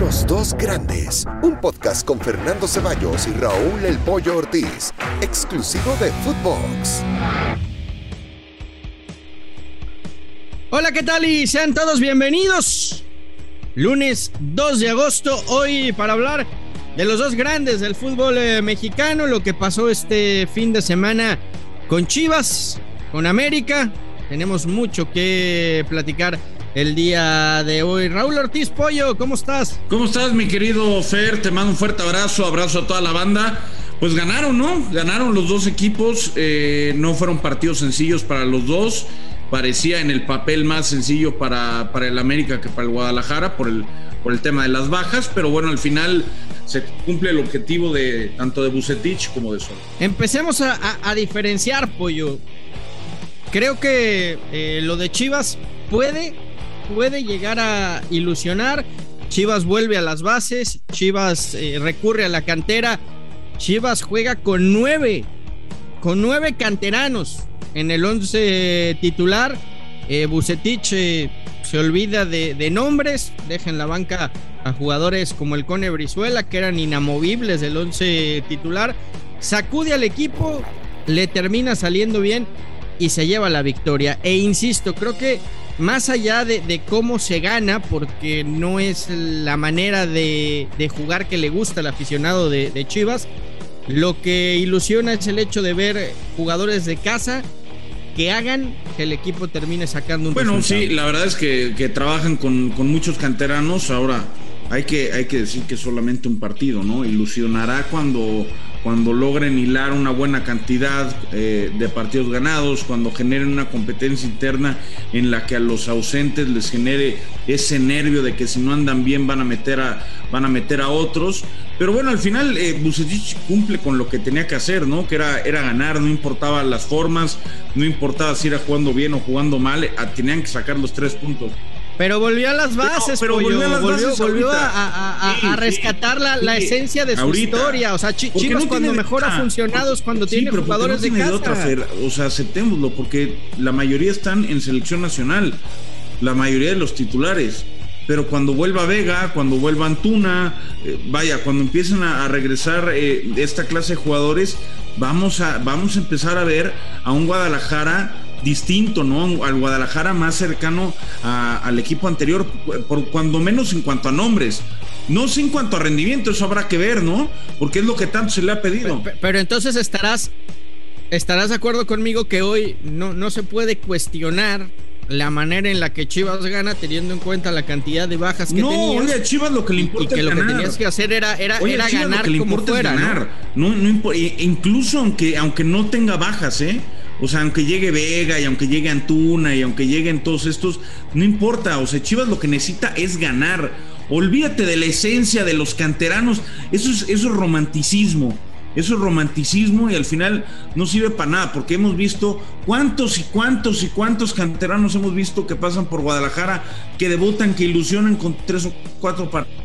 Los dos grandes, un podcast con Fernando Ceballos y Raúl El Pollo Ortiz, exclusivo de Footbox. Hola, ¿qué tal? Y sean todos bienvenidos. Lunes 2 de agosto, hoy para hablar de los dos grandes del fútbol eh, mexicano, lo que pasó este fin de semana con Chivas, con América. Tenemos mucho que platicar el día de hoy. Raúl Ortiz Pollo, ¿cómo estás? ¿Cómo estás, mi querido Fer? Te mando un fuerte abrazo, abrazo a toda la banda. Pues ganaron, ¿no? Ganaron los dos equipos, eh, no fueron partidos sencillos para los dos. Parecía en el papel más sencillo para, para el América que para el Guadalajara por el, por el tema de las bajas, pero bueno, al final se cumple el objetivo de tanto de Bucetich como de Sol. Empecemos a, diferenciar, Pollo. Creo que eh, lo de Chivas puede puede llegar a ilusionar. Chivas vuelve a las bases, Chivas eh, recurre a la cantera, Chivas juega con nueve, con nueve canteranos en el once titular. Eh, eh, se olvida de, nombres, deja en la banca a jugadores como el Cone Brizuela, que eran inamovibles del once titular, sacude al equipo, le termina saliendo bien y se lleva la victoria. E insisto, creo que más allá de, cómo se gana, porque no es la manera de, jugar que le gusta al aficionado de, Chivas, lo que ilusiona es el hecho de ver jugadores de casa que hagan que el equipo termine sacando un Bueno, sí, la verdad es que, trabajan con, con, muchos canteranos. Ahora, hay que, hay que decir que solamente un partido, ¿no? Ilusionará cuando, cuando logren hilar una buena cantidad eh, de partidos ganados, cuando generen una competencia interna en la que a los ausentes les genere ese nervio de que si no andan bien van a meter a, van a, meter a otros. Pero bueno, al final eh, cumple con lo que tenía que hacer, ¿no? Que era, era ganar, no importaba las formas, no importaba si era jugando bien o jugando mal, tenían que sacar los tres puntos. Pero volvió a las bases, pero, volvió, a, rescatar la, esencia de su historia. O sea, Chivas cuando mejor ha funcionado es cuando tiene jugadores de casa. Otra, o sea, aceptémoslo, porque la mayoría están en selección nacional, la mayoría de los titulares. Pero cuando vuelva Vega, cuando vuelva Antuna, eh, vaya, cuando empiecen a, regresar eh, esta clase de jugadores, vamos a, vamos a empezar a ver a un Guadalajara distinto, ¿no? Al Guadalajara más cercano al equipo anterior, por cuando menos en cuanto a nombres. No sé en cuanto a rendimiento, eso habrá que ver, ¿no? Porque es lo que tanto se le ha pedido. Pero, entonces estarás, estarás de acuerdo conmigo que hoy no, no se puede cuestionar la manera en la que Chivas gana teniendo en cuenta la cantidad de bajas que no, tenías. No, oye, Chivas lo que le importa y que lo que tenías que hacer era, era, era ganar como fuera, ganar. ¿no? No, incluso aunque, aunque no tenga bajas, ¿eh? O sea, aunque llegue Vega y aunque llegue Antuna y aunque lleguen todos estos, no importa. O sea, Chivas lo que necesita es ganar. Olvídate de la esencia de los canteranos. Eso es, eso es romanticismo. Eso es romanticismo y al final no sirve para nada, porque hemos visto cuántos y cuántos y cuántos canteranos hemos visto que pasan por Guadalajara, que debutan, que ilusionan con tres o cuatro partidos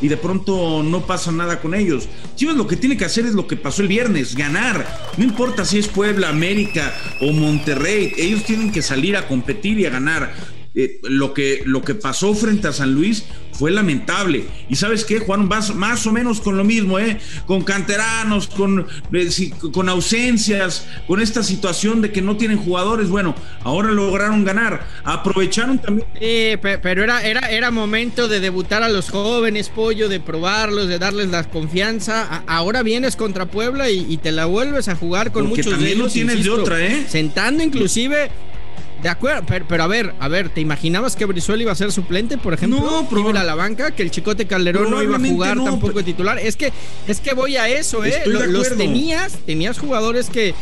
y de pronto no pasa nada con ellos. Chivas lo que tiene que hacer es lo que pasó el viernes, ganar. No importa si es Puebla, América o Monterrey, ellos tienen que salir a competir y a ganar. Eh, lo, que, lo que pasó frente a San Luis fue lamentable. Y sabes qué, Juan, más, más o menos con lo mismo, ¿eh? Con canteranos, con, eh, con ausencias, con esta situación de que no tienen jugadores. Bueno, ahora lograron ganar. Aprovecharon también. pero era, era, era momento de debutar a los jóvenes, pollo, de probarlos, de darles la confianza. ahora vienes contra Puebla y, te la vuelves a jugar con muchos también no tienes de otra, ¿eh? Sentando inclusive de acuerdo, pero, a ver, a ver, ¿te imaginabas que Brizuela iba a ser suplente, por ejemplo? No, pero a la banca, que el Chicote Calderón no iba a jugar tampoco de titular. Es que, es que voy a eso, ¿eh? Los, tenías, tenías jugadores que,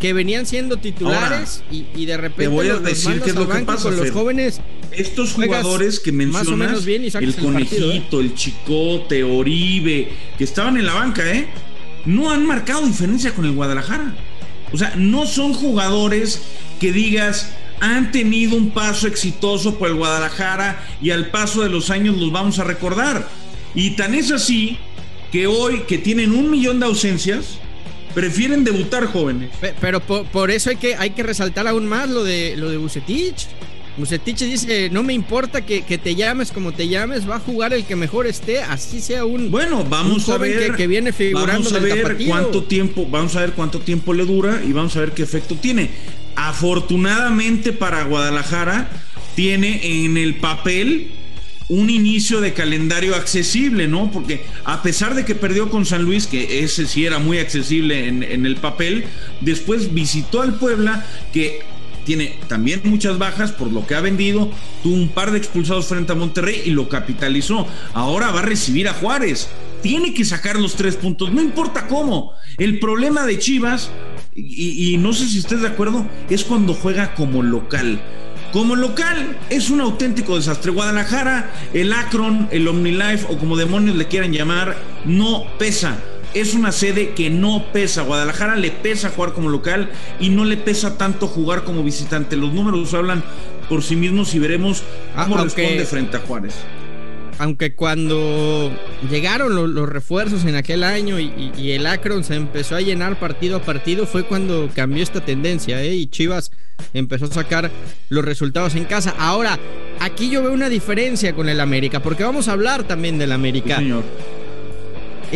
que, venían siendo titulares y, de repente te voy a decir qué es lo que pasa con los jóvenes. Estos jugadores que mencionas, más o menos bien el, el conejito, el chicote, Oribe, que estaban en la banca, ¿eh? No han marcado diferencia con el Guadalajara. O sea, no son jugadores que digas, han tenido un paso exitoso por el Guadalajara y al paso de los años los vamos a recordar. Y tan es así que hoy que tienen un millón de ausencias, prefieren debutar jóvenes. Pero por, eso hay que, hay que resaltar aún más lo de, lo de Bucetich. Bucetich dice, no me importa que, te llames como te llames, va a jugar el que mejor esté, así sea un Bueno, vamos a ver que, viene figurando vamos a ver cuánto tiempo, vamos a ver cuánto tiempo le dura y vamos a ver qué efecto tiene. Afortunadamente para Guadalajara tiene en el papel un inicio de calendario accesible, ¿no? Porque a pesar de que perdió con San Luis, que ese sí era muy accesible en, en el papel, después visitó al Puebla, que tiene también muchas bajas por lo que ha vendido, tuvo un par de expulsados frente a Monterrey y lo capitalizó. Ahora va a recibir a Juárez. Tiene que sacar los tres puntos, no importa cómo. El problema de Chivas, y, no sé si estés de acuerdo, es cuando juega como local. Como local es un auténtico desastre. Guadalajara, el Akron, el OmniLife o como demonios le quieran llamar, no pesa es una sede que no pesa. Guadalajara le pesa jugar como local y no le pesa tanto jugar como visitante. Los números hablan por sí mismos y veremos cómo responde frente a Juárez. Aunque cuando llegaron los, refuerzos en aquel año y, el Akron se empezó a llenar partido a partido, fue cuando cambió esta tendencia ¿eh? y Chivas empezó a sacar los resultados en casa. Ahora, aquí yo veo una diferencia con el América, porque vamos a hablar también del América. señor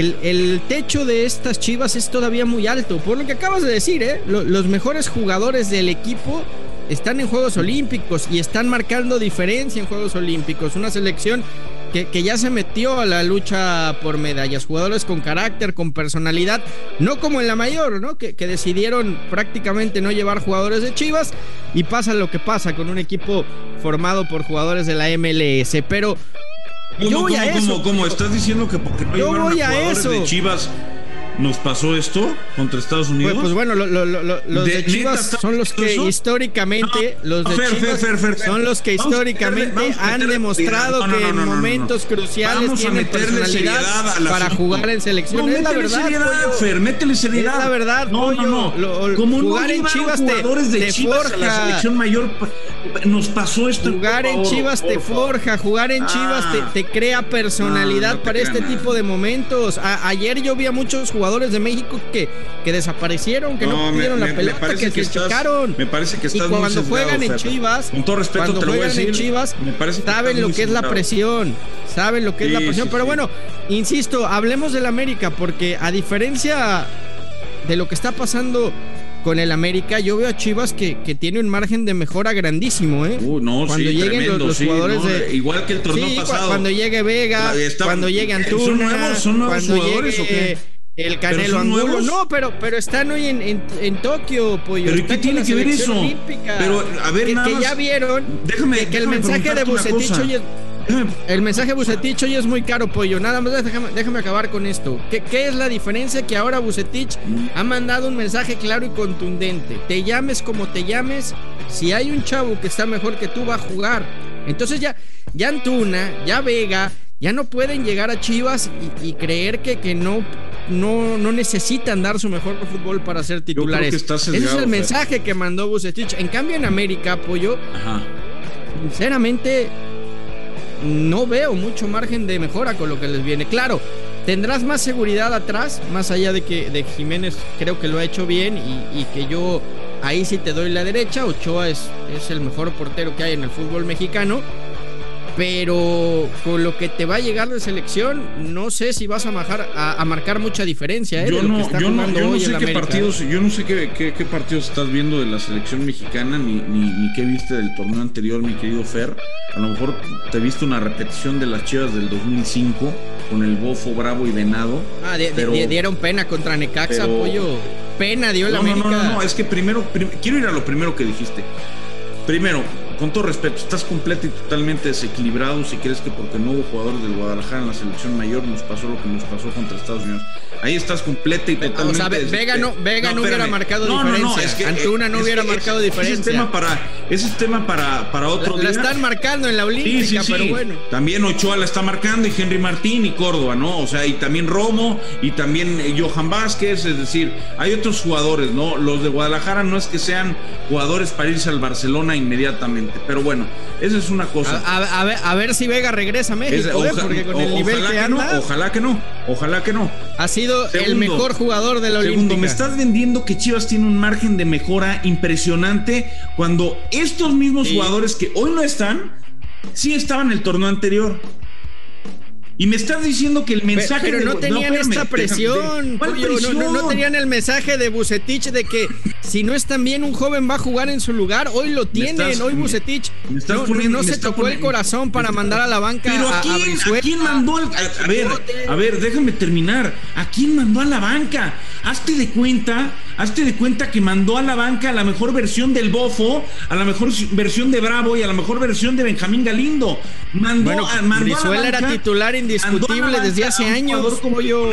el, techo de estas chivas es todavía muy alto. Por lo que acabas de decir, ¿eh? los mejores jugadores del equipo están en Juegos Olímpicos y están marcando diferencia en Juegos Olímpicos. Una selección que, ya se metió a la lucha por medallas. Jugadores con carácter, con personalidad, no como en la mayor, ¿no? Que, que decidieron prácticamente no llevar jugadores de Chivas y pasa lo que pasa con un equipo formado por jugadores de la MLS. Pero yo voy a eso. ¿Cómo, ¿Estás diciendo que porque no Yo voy a, jugadores de Chivas nos pasó esto contra Estados pues, Unidos? Pues, bueno, los de, Chivas son los que históricamente, los de Chivas son los que históricamente han demostrado que en momentos cruciales tienen personalidad para jugar en selección. es la verdad, seriedad, Fer, métele seriedad. Es la verdad, no, no, no. Como jugar en Chivas te, de Chivas forja. la selección mayor nos pasó esto. Jugar en Chivas te forja, jugar en Chivas te, ah. crea personalidad para este tipo de momentos. ayer yo vi a muchos jugadores jugadores de México que, que desaparecieron, que no, pudieron la pelota, que, se chocaron. Me parece que estás Y cuando juegan en Chivas, con todo respeto cuando juegan en Chivas, saben lo que es la presión, saben lo que es la presión. Pero bueno, insisto, hablemos del América, porque a diferencia de lo que está pasando con el América, yo veo a Chivas que, que tiene un margen de mejora grandísimo, ¿eh? Uh, no, cuando lleguen los, jugadores de. Igual que el torneo pasado. Cuando llegue Vega, cuando llegue Antuna. ¿Son nuevos, son nuevos jugadores o qué? El Canelo Angulo. No, pero, pero están hoy en, en, Tokio, pollo. ¿Pero qué tiene que ver eso? Pero, a ver, que, nada que ya vieron déjame, que, el mensaje de Bucetich hoy es, el mensaje Bucetich hoy es muy caro, pollo. Nada más déjame, déjame acabar con esto. ¿Qué, ¿Qué, es la diferencia? Que ahora Bucetich ha mandado un mensaje claro y contundente. Te llames como te llames, si hay un chavo que está mejor que tú, va a jugar. Entonces ya, ya Antuna, ya Vega, ya no pueden llegar a Chivas y, creer que, que no, no, no necesitan dar su mejor fútbol para ser titulares. Ese es el mensaje que mandó Bucetich. En cambio, en América, apoyo. Sinceramente, no veo mucho margen de mejora con lo que les viene. Claro, tendrás más seguridad atrás, más allá de que de Jiménez creo que lo ha hecho bien y, y que yo ahí sí te doy la derecha. Ochoa es, es el mejor portero que hay en el fútbol mexicano pero con lo que te va a llegar de selección, no sé si vas a, a, marcar mucha diferencia. ¿eh? Yo, no, yo, no, sé qué partidos, yo no sé qué, partidos estás viendo de la selección mexicana, ni, ni, qué viste del torneo anterior, mi querido Fer. A lo mejor te viste una repetición de las Chivas del 2005 con el Bofo, Bravo y Venado. Ah, dieron pena contra Necaxa, pollo. Pena dio la América. No, no, no, es que primero, quiero ir a lo primero que dijiste. Primero, con todo respeto, estás completo y totalmente desequilibrado si crees que porque no hubo jugadores del Guadalajara en la selección mayor nos pasó lo que nos pasó contra Estados Unidos. Ahí estás completa y totalmente. O sea, Vega no, Vega no, hubiera marcado diferencia. Es que, Antuna no hubiera marcado diferencia. Ese es tema para, ese es tema para, para otro la, día. La están marcando en la Olímpica, pero bueno. También Ochoa la está marcando y Henry Martín y Córdoba, ¿no? O sea, y también Romo y también Johan Vázquez, es decir, hay otros jugadores, ¿no? Los de Guadalajara no es que sean jugadores para irse al Barcelona inmediatamente Pero bueno, esa es una cosa. A, ver, a ver, si Vega regresa a México, ¿eh? porque con el nivel que, anda. ojalá que no, ojalá que no. Ha sido el mejor jugador de la Segundo, me estás vendiendo que Chivas tiene un margen de mejora impresionante cuando estos mismos jugadores que hoy no están, sí estaban en el torneo anterior. Y me estás diciendo que el mensaje pero, no tenían esta presión, No, tenían el mensaje de Bucetich de que si no están bien un joven va a jugar en su lugar. Hoy lo tienen, hoy Bucetich no, se tocó el corazón para mandar a la banca pero a, quién, mandó al, a, ver, a ver, déjame terminar. ¿A quién mandó a la banca? Hazte de cuenta, hazte de cuenta que mandó a la banca a la mejor versión del Bofo, a la mejor versión de Bravo y a la mejor versión de Benjamín Galindo. Mandó, bueno, a, mandó a la banca, era titular indiscutible desde hace años. Como yo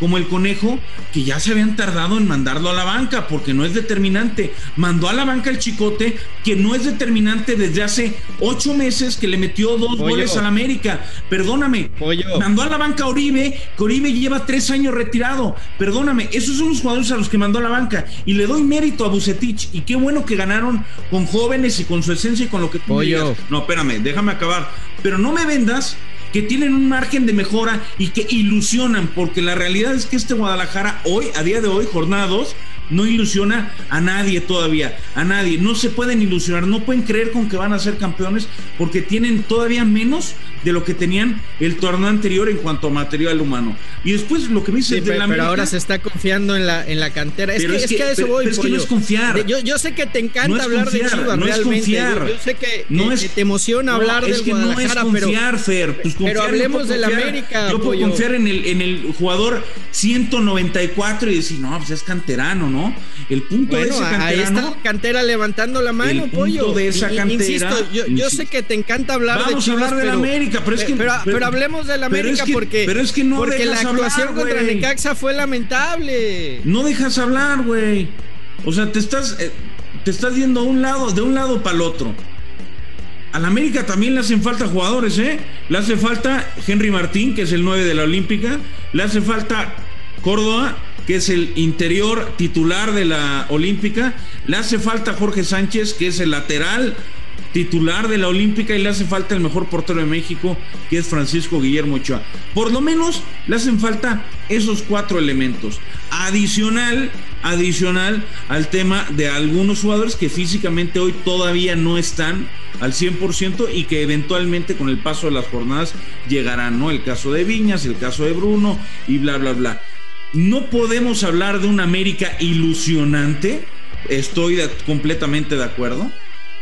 como el conejo, que ya se habían tardado en mandarlo a la banca porque no es determinante. Mandó a la banca el chicote, que no es determinante desde hace ocho meses que le metió dos goles al América. Perdóname. Mandó a la banca a Oribe, que Oribe lleva tres años retirado. Perdóname, esos son los jugadores a los que mandó a la banca. Y le doy mérito a Bucetich. Y qué bueno que ganaron con jóvenes y con su esencia y con lo que tú. No, espérame, déjame acabar. Pero no me vendas que tienen un margen de mejora y que ilusionan, porque la realidad es que este Guadalajara hoy, a día de hoy, jornada 2, no ilusiona a nadie todavía, a nadie. No se pueden ilusionar, no pueden creer con que van a ser campeones porque tienen todavía menos de lo que tenían el torneo anterior en cuanto a material humano. Y después lo que me dice pero, ahora se está confiando en la, en la cantera. Es, que, es, que, a eso voy. es que no es confiar. Yo, yo sé que te encanta hablar de Chivas, no Es confiar. Yo, sé que, no es, te emociona hablar del Guadalajara, no es confiar, pero, Fer. Pues pero hablemos del América. Yo puedo confiar en el, en el jugador 194 y decir, no, pues es canterano, ¿no? El punto de ese canterano. Ahí está la cantera levantando la mano, el pollo. de esa cantera. Insisto, yo, sé que te encanta hablar de Chivas. Vamos a hablar de América, pero es que. Pero, hablemos del América porque. Pero es que no Porque la actuación contra Necaxa fue lamentable. No dejas hablar, güey. O sea, te estás. Eh, te estás yendo a un lado, de un lado para el otro. Al América también le hacen falta jugadores, ¿eh? Le hace falta Henry Martín, que es el 9 de la Olímpica. Le hace falta Córdoba, que es el interior titular de la Olímpica. Le hace falta Jorge Sánchez, que es el lateral titular de la Olímpica y le hace falta el mejor portero de México, que es Francisco Guillermo Ochoa. Por lo menos le hacen falta esos cuatro elementos. Adicional, adicional al tema de algunos jugadores que físicamente hoy todavía no están al 100% y que eventualmente con el paso de las jornadas llegarán, ¿no? El caso de Viñas, el caso de Bruno y bla, bla, bla. No podemos hablar de una América ilusionante, estoy completamente de acuerdo.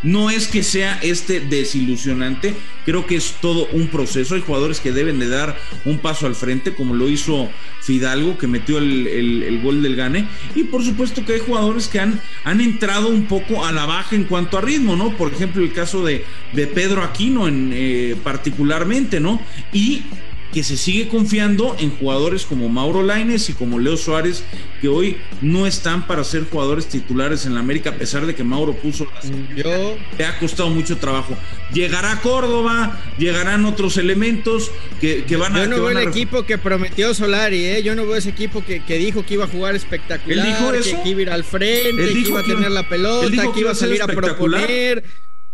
No es que sea este desilusionante, creo que es todo un proceso. Hay jugadores que deben de dar un paso al frente, como lo hizo Fidalgo, que metió el, gol del Gane. Y por supuesto que hay jugadores que han, entrado un poco a la baja en cuanto a ritmo, ¿no? Por ejemplo, el caso de, de Pedro Aquino en, eh, particularmente, ¿no? Y que se sigue confiando en jugadores como Mauro Laines y como Leo Suárez, que hoy no están para ser jugadores titulares en la América, a pesar de que Mauro puso. Yo. Le ha costado mucho trabajo. Llegará Córdoba, llegarán otros elementos que, van a. Yo no veo el equipo que prometió Solari, ¿eh? Yo no veo ese equipo que, dijo que iba a jugar espectacular, ¿Él dijo eso? Que, iba a ir al frente, que iba a tener la pelota, que, iba a salir a proponer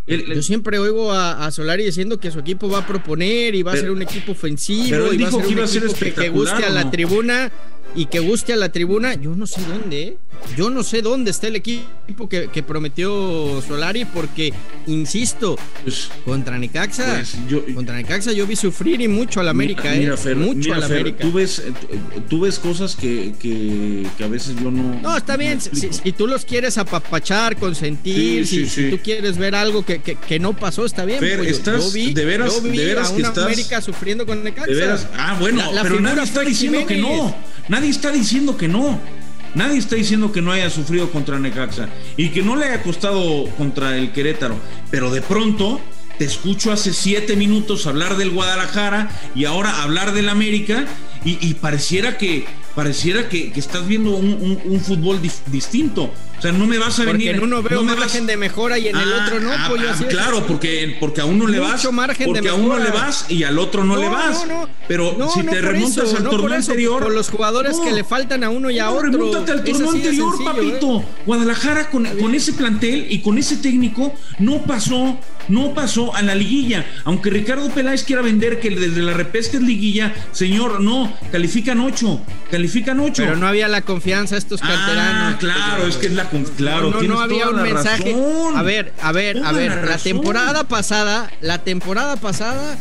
yo siempre oigo a, Solari diciendo que su equipo va a proponer y va a ser un equipo ofensivo y va a ser un equipo que, guste a la tribuna y que guste a la tribuna. Yo no sé dónde, ¿eh? yo no sé dónde está el equipo que, prometió Solari porque, insisto, pues, contra Necaxa, pues, yo, contra Necaxa yo vi sufrir y mucho al América, mira, ¿eh? mucho al América. Tú ves, tú ves cosas que, que, a veces yo no. No, está bien. Si, tú los quieres apapachar, consentir, si, tú quieres ver algo que, que, no pasó, está bien. Pero pues, estás, yo vi, de veras, yo vi de veras a una América sufriendo con Necaxa. De veras, ah, bueno, pero nadie está diciendo que no. Nadie está diciendo que no. Nadie está diciendo que no haya sufrido contra Necaxa y que no le haya costado contra el Querétaro. Pero de pronto te escucho hace siete minutos hablar del Guadalajara y ahora hablar del América y, pareciera que pareciera que, estás viendo un, fútbol distinto. O sea, no me vas a porque venir. en uno veo no me margen vas- de mejora y en el Ah, otro no, ah, pollo. ah, es. claro, porque, porque a uno le Mucho vas. margen de porque a uno le vas y al otro no, le vas. No, Pero si te remontas eso, al torneo anterior. Por los jugadores que le faltan a uno y a otro. remóntate al torneo de anterior, sencillo, papito. ¿eh? Guadalajara con, con ese plantel y con ese técnico no pasó, no pasó a la liguilla. Aunque Ricardo Peláez quiera vender que desde la repesca es liguilla, señor, no, califican ocho, califican ocho. Pero no había la confianza estos canteranos. Ah, claro, es que es la con- claro, no, no, no había un mensaje. razón. A ver, a ver, a ver. la temporada pasada, la temporada pasada,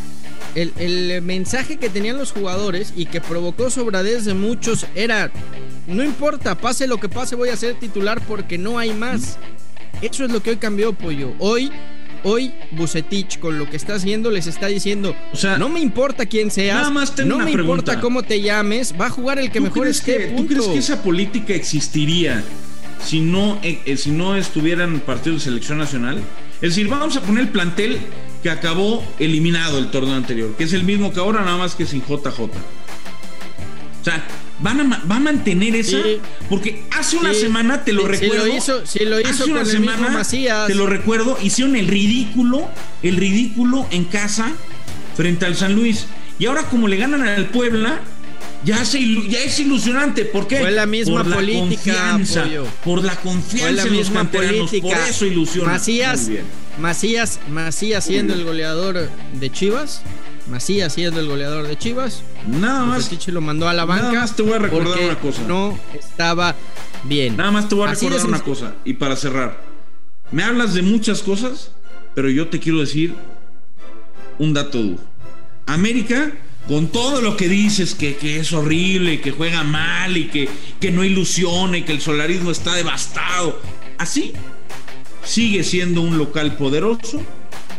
el, el mensaje que tenían los jugadores y que provocó sobradez de muchos era: no importa, pase lo que pase, voy a ser titular porque no hay más. Eso es lo que hoy cambió, pollo. Hoy. Hoy Bucetich con lo que está haciendo les está diciendo, O sea, no me importa quién seas, nada más tengo no me importa cómo te llames, va a jugar el que ¿Tú mejor esté, que- ¿Tú crees que esa política existiría si no, eh, eh, si no estuvieran partidos de selección nacional? Es decir, vamos a poner el plantel que acabó eliminado el torneo anterior, que es el mismo que ahora, nada más que sin JJ. O sea, ¿van a, va a mantener esa? Sí. Porque hace una Sí. semana, te lo Sí, recuerdo. lo hizo- lo hizo hace una semana, te lo recuerdo, hicieron el ridículo, el ridículo en casa frente al San Luis. Y ahora como le ganan al Puebla, ya, se ilu- ya es ilusionante. ¿Por qué? Fue la misma por la política, confianza, pollo. por la Fue confianza la en los canteranos. política. Por eso ilusiona. Macías. Macías, Macías siendo el goleador de Chivas. Macías siendo el goleador de Chivas. Nada más, Bucetich lo mandó a la nada banca. más te voy a recordar una cosa. No estaba bien. nada más te voy a Así recordar una sencillo. cosa. Y para cerrar, me hablas de muchas cosas, pero yo te quiero decir un dato duro. América, con todo lo que dices, que, que es horrible, que juega mal y que, que no ilusiona que el solarismo está devastado, así sigue siendo un local poderoso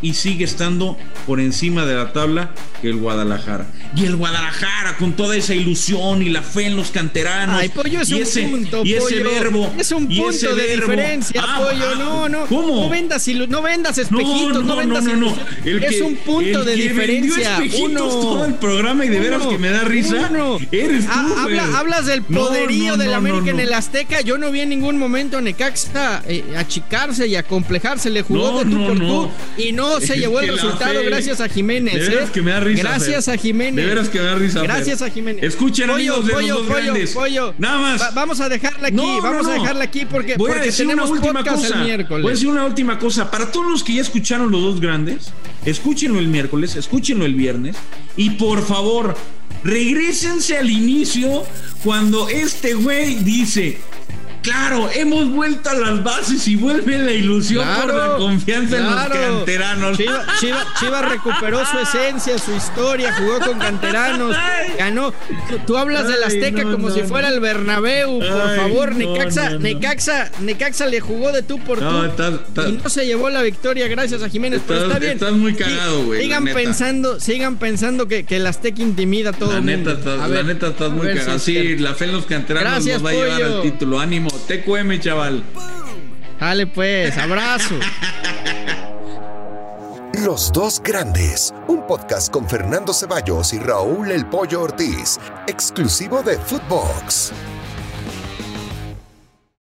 y sigue estando por encima de la tabla que el Guadalajara. Y el Guadalajara, con toda esa ilusión y la fe en los canteranos. Ay, pollo es y un ese, punto, y ese pollo. verbo. Es un punto de verbo. diferencia, Ah, pollo. ah, No, no. ¿Cómo? No vendas, no vendas espejitos, no, no, vendas no, no, no. ilusión. El Es que- un punto el de que diferencia. Uno. todo el programa y de veras que me da risa. Uno. Eres tú, habla- güey. hablas del No, poderío no, del no, América no, en no. el Azteca. Yo no vi en ningún momento a Necaxa eh, achicarse y acomplejarse. Le jugó No, de tú no, por no. tú y no se Es llevó el resultado fe- gracias a Jiménez. De veras ¿eh? que me da risa. Gracias a Jiménez. De veras que da risa. Gracias a Jiménez. Escuchen, Pollo, amigos de pollo, los dos pollo, grandes. Nada más. Va- vamos a dejarla aquí. No, no, vamos a dejarla aquí porque, Voy a porque decir tenemos una última cosa. el miércoles. Voy a decir una última cosa. Para todos los que ya escucharon los dos grandes, escúchenlo el miércoles, escúchenlo el viernes. Y por favor, regresense al inicio cuando este güey dice. Claro, hemos vuelto a las bases y vuelve la ilusión por la confianza en los canteranos. Chiva, Chiva- Chivas recuperó su esencia, su historia, jugó con canteranos, ganó. Tú, hablas del Azteca no, como no, si no. fuera el Bernabéu, por favor. Necaxa. Necaxa, Necaxa le jugó de tú por tú estás- estás- y no se llevó la victoria gracias a Jiménez. pero Estás- está bien. estás muy cagado, güey, Sigan neta. pensando, sigan pensando que, que el Azteca intimida a todo La el neta, mundo. estás, A la neta estás muy si cagado. Sí, la fe en los canteranos Gracias, nos va a llevar al título. Ánimo, TQM, chaval. Dale pues, abrazo. Los dos grandes, un podcast con Fernando Ceballos y Raúl El Pollo Ortiz, exclusivo de Footbox.